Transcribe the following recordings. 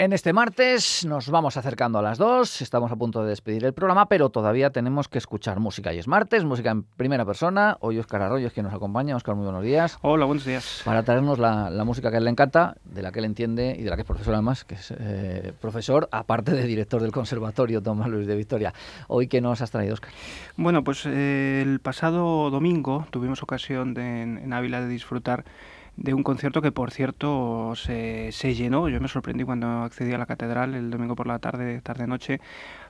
En este martes nos vamos acercando a las dos, estamos a punto de despedir el programa, pero todavía tenemos que escuchar música. Y es martes, música en primera persona. Hoy Oscar Arroyo es quien nos acompaña. Oscar, muy buenos días. Hola, buenos días. Para traernos la, música que a él le encanta, de la que él entiende y de la que es profesor además, que es eh, profesor, aparte de director del Conservatorio Tomás Luis de Victoria. Hoy, ¿qué nos has traído, Oscar? Bueno, pues eh, el pasado domingo tuvimos ocasión de, en Ávila de disfrutar de un concierto que, por cierto, se, se, llenó. Yo me sorprendí cuando accedí a la catedral el domingo por la tarde, tarde-noche,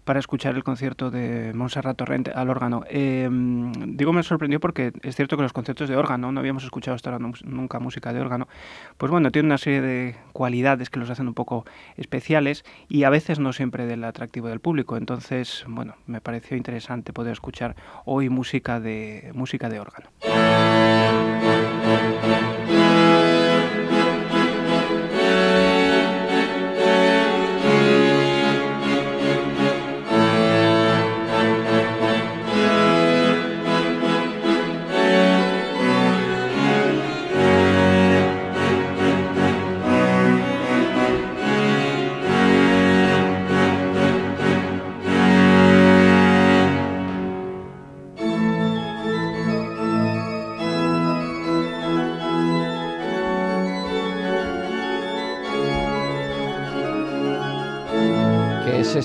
para escuchar el concierto de Montserrat Torrent al órgano. Em, digo me sorprendió porque es cierto que los conciertos de órgano, no habíamos escuchado hasta ahora nunca música de órgano, pues bueno, tiene una serie de cualidades que los hacen un poco especiales y a veces no siempre del atractivo del público. Entonces, bueno, me pareció interesante poder escuchar hoy música de, música de órgano.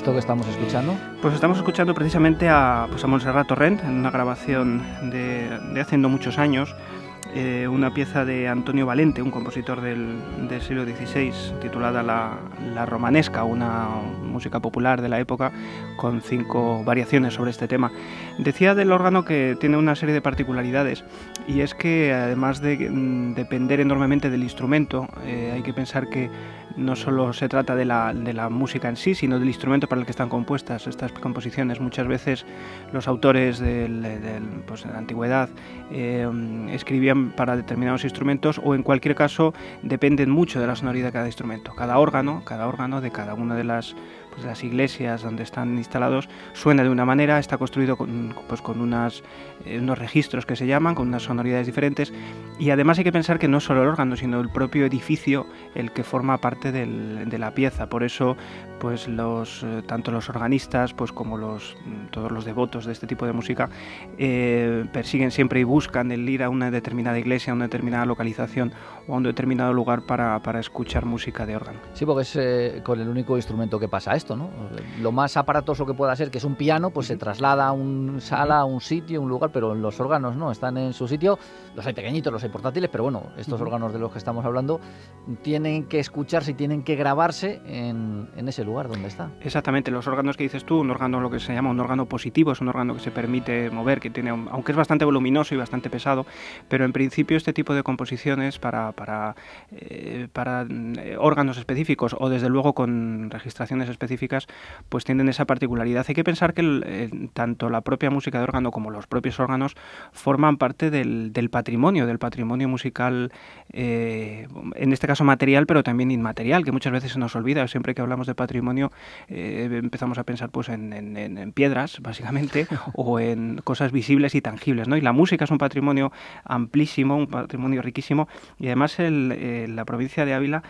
Esto estamos escuchando? Pues estamos escuchando precisamente a, pues Torrent en una grabación de, de hace muchos años, eh, una pieza de Antonio Valente, un compositor del, del siglo XVI, titulada la, la, Romanesca, una música popular de la época, con cinco variaciones sobre este tema. Decía del órgano que tiene una serie de particularidades, y es que además de mm, depender enormemente del instrumento, eh, hay que pensar que no solo se trata de la, de la, música en sí, sino del instrumento para el que están compuestas estas composiciones. Muchas veces los autores del, pues, de la antigüedad eh, escribían para determinados instrumentos o en cualquier caso dependen mucho de la sonoridad de cada instrumento. Cada órgano, cada órgano de cada una de las pues, las iglesias donde están instalados suena de una manera, está construido con, pues, con eh, unos registros que se llaman, con unas sonoridades diferentes y además hay que pensar que no solo el órgano, sino el propio edificio el que forma parte de la pieza. Por eso, pues los, eh, tanto los organistas pues, como los, todos los devotos de este tipo de música eh, persiguen siempre y buscan el ir a una determinada iglesia, a una determinada localización o a un determinado lugar para, para escuchar música de órgano. Sí, porque es con el único instrumento que pasa esto lo más aparatoso que pueda ser, que es un piano, pues se traslada a una sala, a un sitio, un lugar, pero los órganos no, están en su sitio. Los hay pequeñitos, los hay portátiles, pero bueno, estos órganos de los que estamos hablando tienen que escucharse y tienen que grabarse en, ese lugar donde está. Exactamente, los órganos que dices tú, un órgano lo que se llama un órgano positivo, es un órgano que se permite mover, que tiene, aunque es bastante voluminoso y bastante pesado, pero en principio este tipo de composiciones para, para, eh, para eh, órganos específicos o desde luego con registraciones específicas, pues tienen esa particularidad. Hay que pensar que eh, tanto la propia música de órgano como los propios órganos forman parte del, patrimonio, del patrimonio musical, eh, en este caso material, pero también inmaterial, que muchas veces se nos olvida. Siempre que hablamos de patrimonio eh, empezamos a pensar pues en, piedras, básicamente, o en cosas visibles y tangibles. ¿no? Y la música es un patrimonio amplísimo, un patrimonio riquísimo, y además el, la provincia de Ávila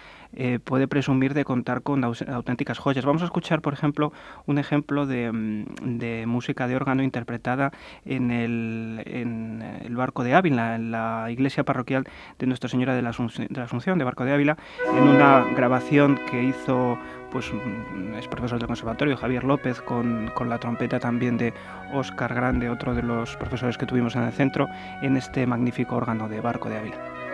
puede presumir de contar con auténticas joyas. Vamos escuchar, por ejemplo, un ejemplo de, mm, música de órgano interpretada en el, en el, Barco de Ávila, en la iglesia parroquial de Nuestra Señora de la, Asunción, de Barco de Ávila, en una grabación que hizo pues mm, es profesor del conservatorio, Javier López, con, con, la trompeta también de Óscar Grande, otro de los profesores que tuvimos en el centro, en este magnífico órgano de Barco de Ávila.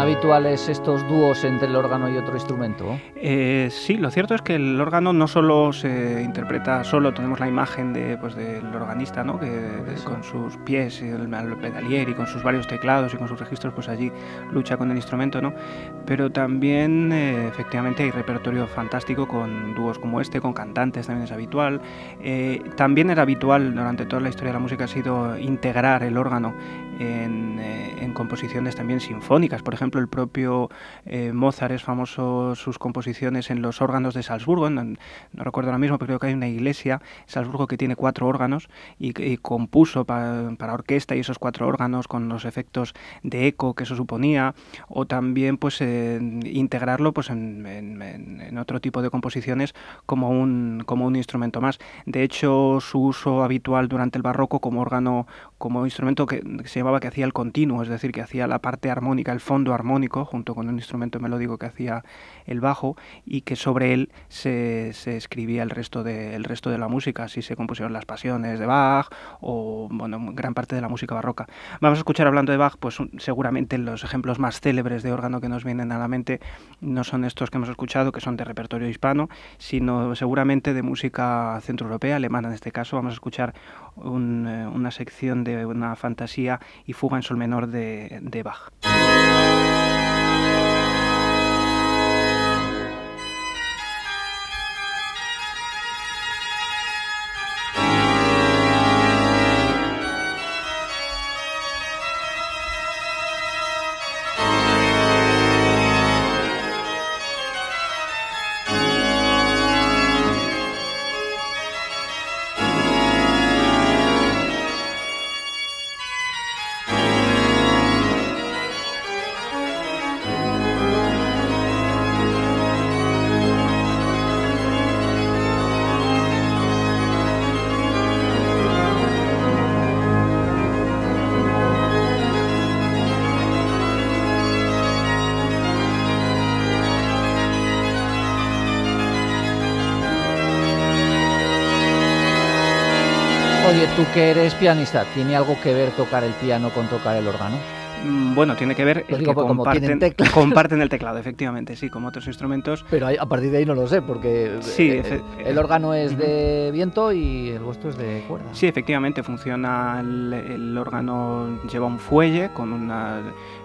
Habituales estos dúos entre el órgano y otro instrumento? Eh, sí, lo cierto es que el órgano no solo se interpreta solo, tenemos la imagen de, pues, del organista, ¿no? que con sus pies, el, el pedalier y con sus varios teclados y con sus registros, pues allí lucha con el instrumento, ¿no? pero también eh, efectivamente hay repertorio fantástico con dúos como este, con cantantes también es habitual. Eh, también era habitual durante toda la historia de la música ha sido integrar el órgano en, en composiciones también sinfónicas. Por ejemplo, el propio eh, Mozart es famoso sus composiciones en los órganos de Salzburgo, no, recuerdo ahora mismo, pero creo que hay una iglesia en Salzburgo que tiene cuatro órganos y, y compuso para, orquesta y esos cuatro órganos con los efectos de eco que eso suponía, o también pues integrarlo pues en, en, otro tipo de composiciones como un, como un instrumento más. De hecho, su uso habitual durante el barroco como órgano, como instrumento que, se llamaba que hacía el continuo, es decir, que hacía la parte armónica, el fondo armónico, junto con un instrumento melódico que hacía el bajo, y que sobre él se, se escribía el resto, de, el resto de la música, así se compusieron las pasiones de Bach o bueno, gran parte de la música barroca. Vamos a escuchar hablando de Bach, pues seguramente los ejemplos más célebres de órgano que nos vienen a la mente no son estos que hemos escuchado, que son de repertorio hispano, sino seguramente de música centroeuropea, alemana en este caso. Vamos a escuchar un, una sección de una fantasía y fuga en sol menor de, de Bach. Tú que eres pianista, ¿tiene algo que ver tocar el piano con tocar el órgano? Bueno, tiene que ver el digo que comparten, comparten el teclado, efectivamente, sí, como otros instrumentos. Pero a partir de ahí no lo sé, porque Sí, eh, el órgano es de viento y el vuestro es de cuerda. Sí, efectivamente, funciona el, el órgano, lleva un fuelle con una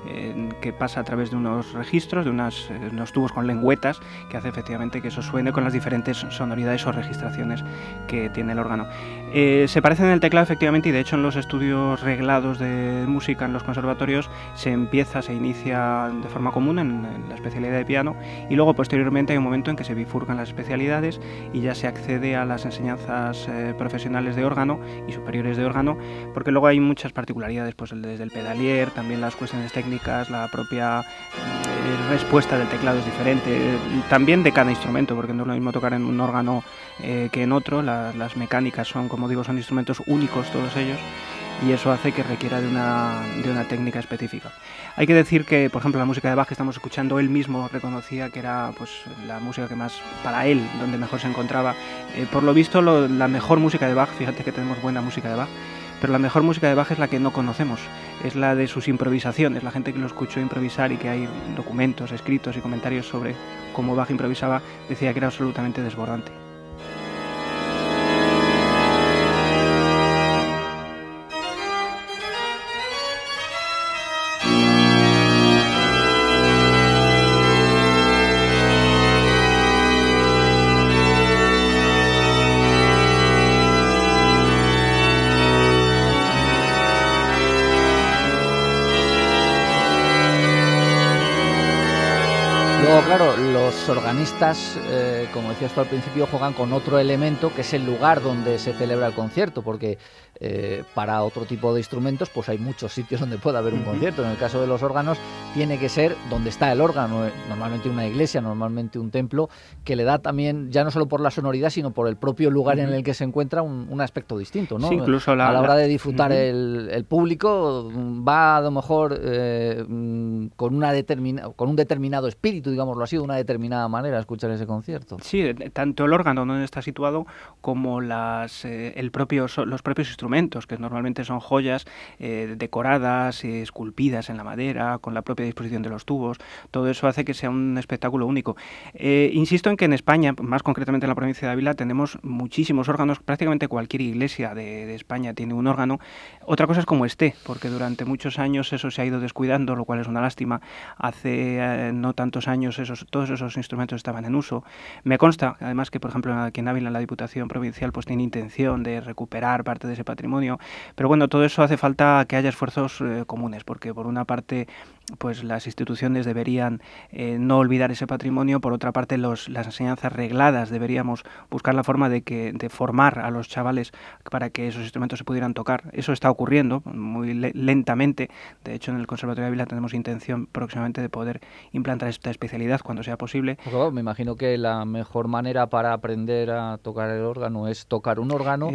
eh, que pasa a través de unos registros, de unas, eh, unos tubos con lengüetas, que hace efectivamente que eso suene con las diferentes sonoridades o registraciones que tiene el órgano. Eh, se parece en el teclado, efectivamente, y de hecho en los estudios reglados de música en los conservatorios se empieza, se inicia de forma común en, la especialidad de piano, y luego posteriormente hay un momento en que se bifurcan las especialidades y ya se accede a las enseñanzas eh, profesionales de órgano y superiores de órgano, porque luego hay muchas particularidades, pues desde el pedalier, también las cuestiones técnicas, la propia eh, respuesta del teclado es diferente, también de cada instrumento, porque no es lo mismo tocar en un órgano eh, que en otro, la- las mecánicas son, como digo, son instrumentos únicos todos ellos, y eso hace que requiera de una, de una técnica específica. Hay que decir que, por ejemplo, la música de Bach que estamos escuchando, él mismo reconocía que era pues, la música que más, para él, donde mejor se encontraba. Eh, por lo visto, lo- la mejor música de Bach, fíjate que tenemos buena música de Bach, pero la mejor música de Bach es la que no conocemos, es la de sus improvisaciones, la gente que lo escuchó improvisar y que hay documentos, escritos y comentarios sobre cómo Bach improvisaba, decía que era absolutamente desbordante. Los organistas, eh, como decías tú al principio, juegan con otro elemento que es el lugar donde se celebra el concierto, porque eh, para otro tipo de instrumentos, pues hay muchos sitios donde puede haber un concierto. En el caso de los órganos, tiene que ser donde está el órgano, eh, normalmente una iglesia, normalmente un templo, que le da también, ya no solo por la sonoridad, sino por el propio lugar en el que se encuentra, un, un aspecto distinto, ¿no? Sí, incluso la, a la hora de disfrutar el, el público mm, va a lo mejor eh, mm, con una determina, con un determinado espíritu, digámoslo así, una una manera escuchar ese concierto. Sí, tanto el órgano donde está situado como las, eh, el propio, los propios instrumentos, que normalmente son joyas eh, decoradas, y esculpidas en la madera, con la propia disposición de los tubos. Todo eso hace que sea un espectáculo único. Eh, insisto en que en España, más concretamente en la provincia de Ávila, tenemos muchísimos órganos. Prácticamente cualquier iglesia de, de España tiene un órgano. Otra cosa es como esté, porque durante muchos años eso se ha ido descuidando, lo cual es una lástima. Hace no tantos años esos, todos esos instrumentos estaban en uso. Me consta, además, que por ejemplo aquí en Ávila la Diputación Provincial pues tiene intención de recuperar parte de ese patrimonio, pero bueno, todo eso hace falta que haya esfuerzos eh, comunes, porque por una parte pues las instituciones deberían eh, no olvidar ese patrimonio, por otra parte los, las enseñanzas regladas deberíamos buscar la forma de que de formar a los chavales para que esos instrumentos se pudieran tocar. Eso está ocurriendo muy lentamente. De hecho, en el Conservatorio de Ávila tenemos intención próximamente de poder implantar esta especialidad cuando sea posible. Pues me imagino que la mejor manera para aprender a tocar el órgano es tocar un órgano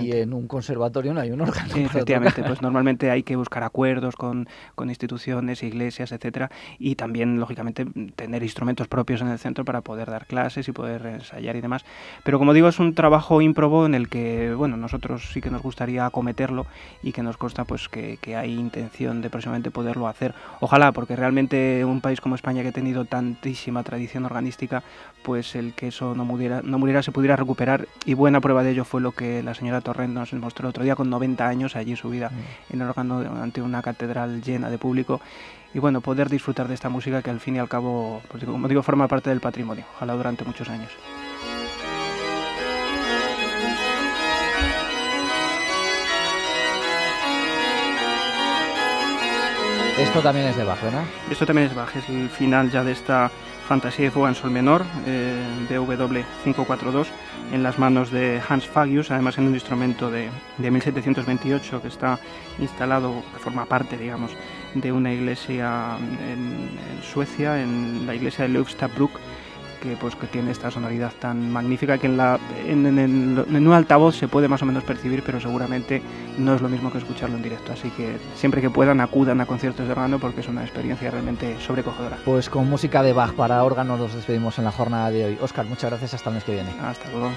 y en un conservatorio no hay un órgano. efectivamente, pues normalmente hay que buscar acuerdos con, con instituciones y iglesias, etcétera, y también, lógicamente, tener instrumentos propios en el centro para poder dar clases y poder ensayar y demás. Pero como digo, es un trabajo ímprobo en el que, bueno, nosotros sí que nos gustaría acometerlo y que nos consta pues que, que hay intención de próximamente poderlo hacer. Ojalá, porque realmente un país como España que ha tenido tantísima tradición organística, pues el que eso no muriera, no muriera se pudiera recuperar y buena prueba de ello fue lo que la señora Torrent nos mostró el otro día con 90 años allí subida mm. en el órgano ante una catedral llena de público y bueno, poder disfrutar de esta música que al fin y al cabo, pues, como digo, forma parte del patrimonio, ojalá durante muchos años. Esto también es de Bach, ¿verdad? Esto también es Bach, es el final ya de esta Fantasía de Fuga en Sol Menor, eh, BW 542, en las manos de Hans Fagius, además en un instrumento de, de 1728 que está instalado, que forma parte, digamos, de una iglesia en, Suecia, en la iglesia de Leufstabruck, que, pues, que tiene esta sonoridad tan magnífica que en, la, en, en, un altavoz se puede más o menos percibir, pero seguramente no es lo mismo que escucharlo en directo. Así que siempre que puedan acudan a conciertos de órgano porque es una experiencia realmente sobrecogedora. Pues con música de Bach para órgano nos despedimos en la jornada de hoy. Oscar, muchas gracias, hasta el mes que viene. Hasta luego.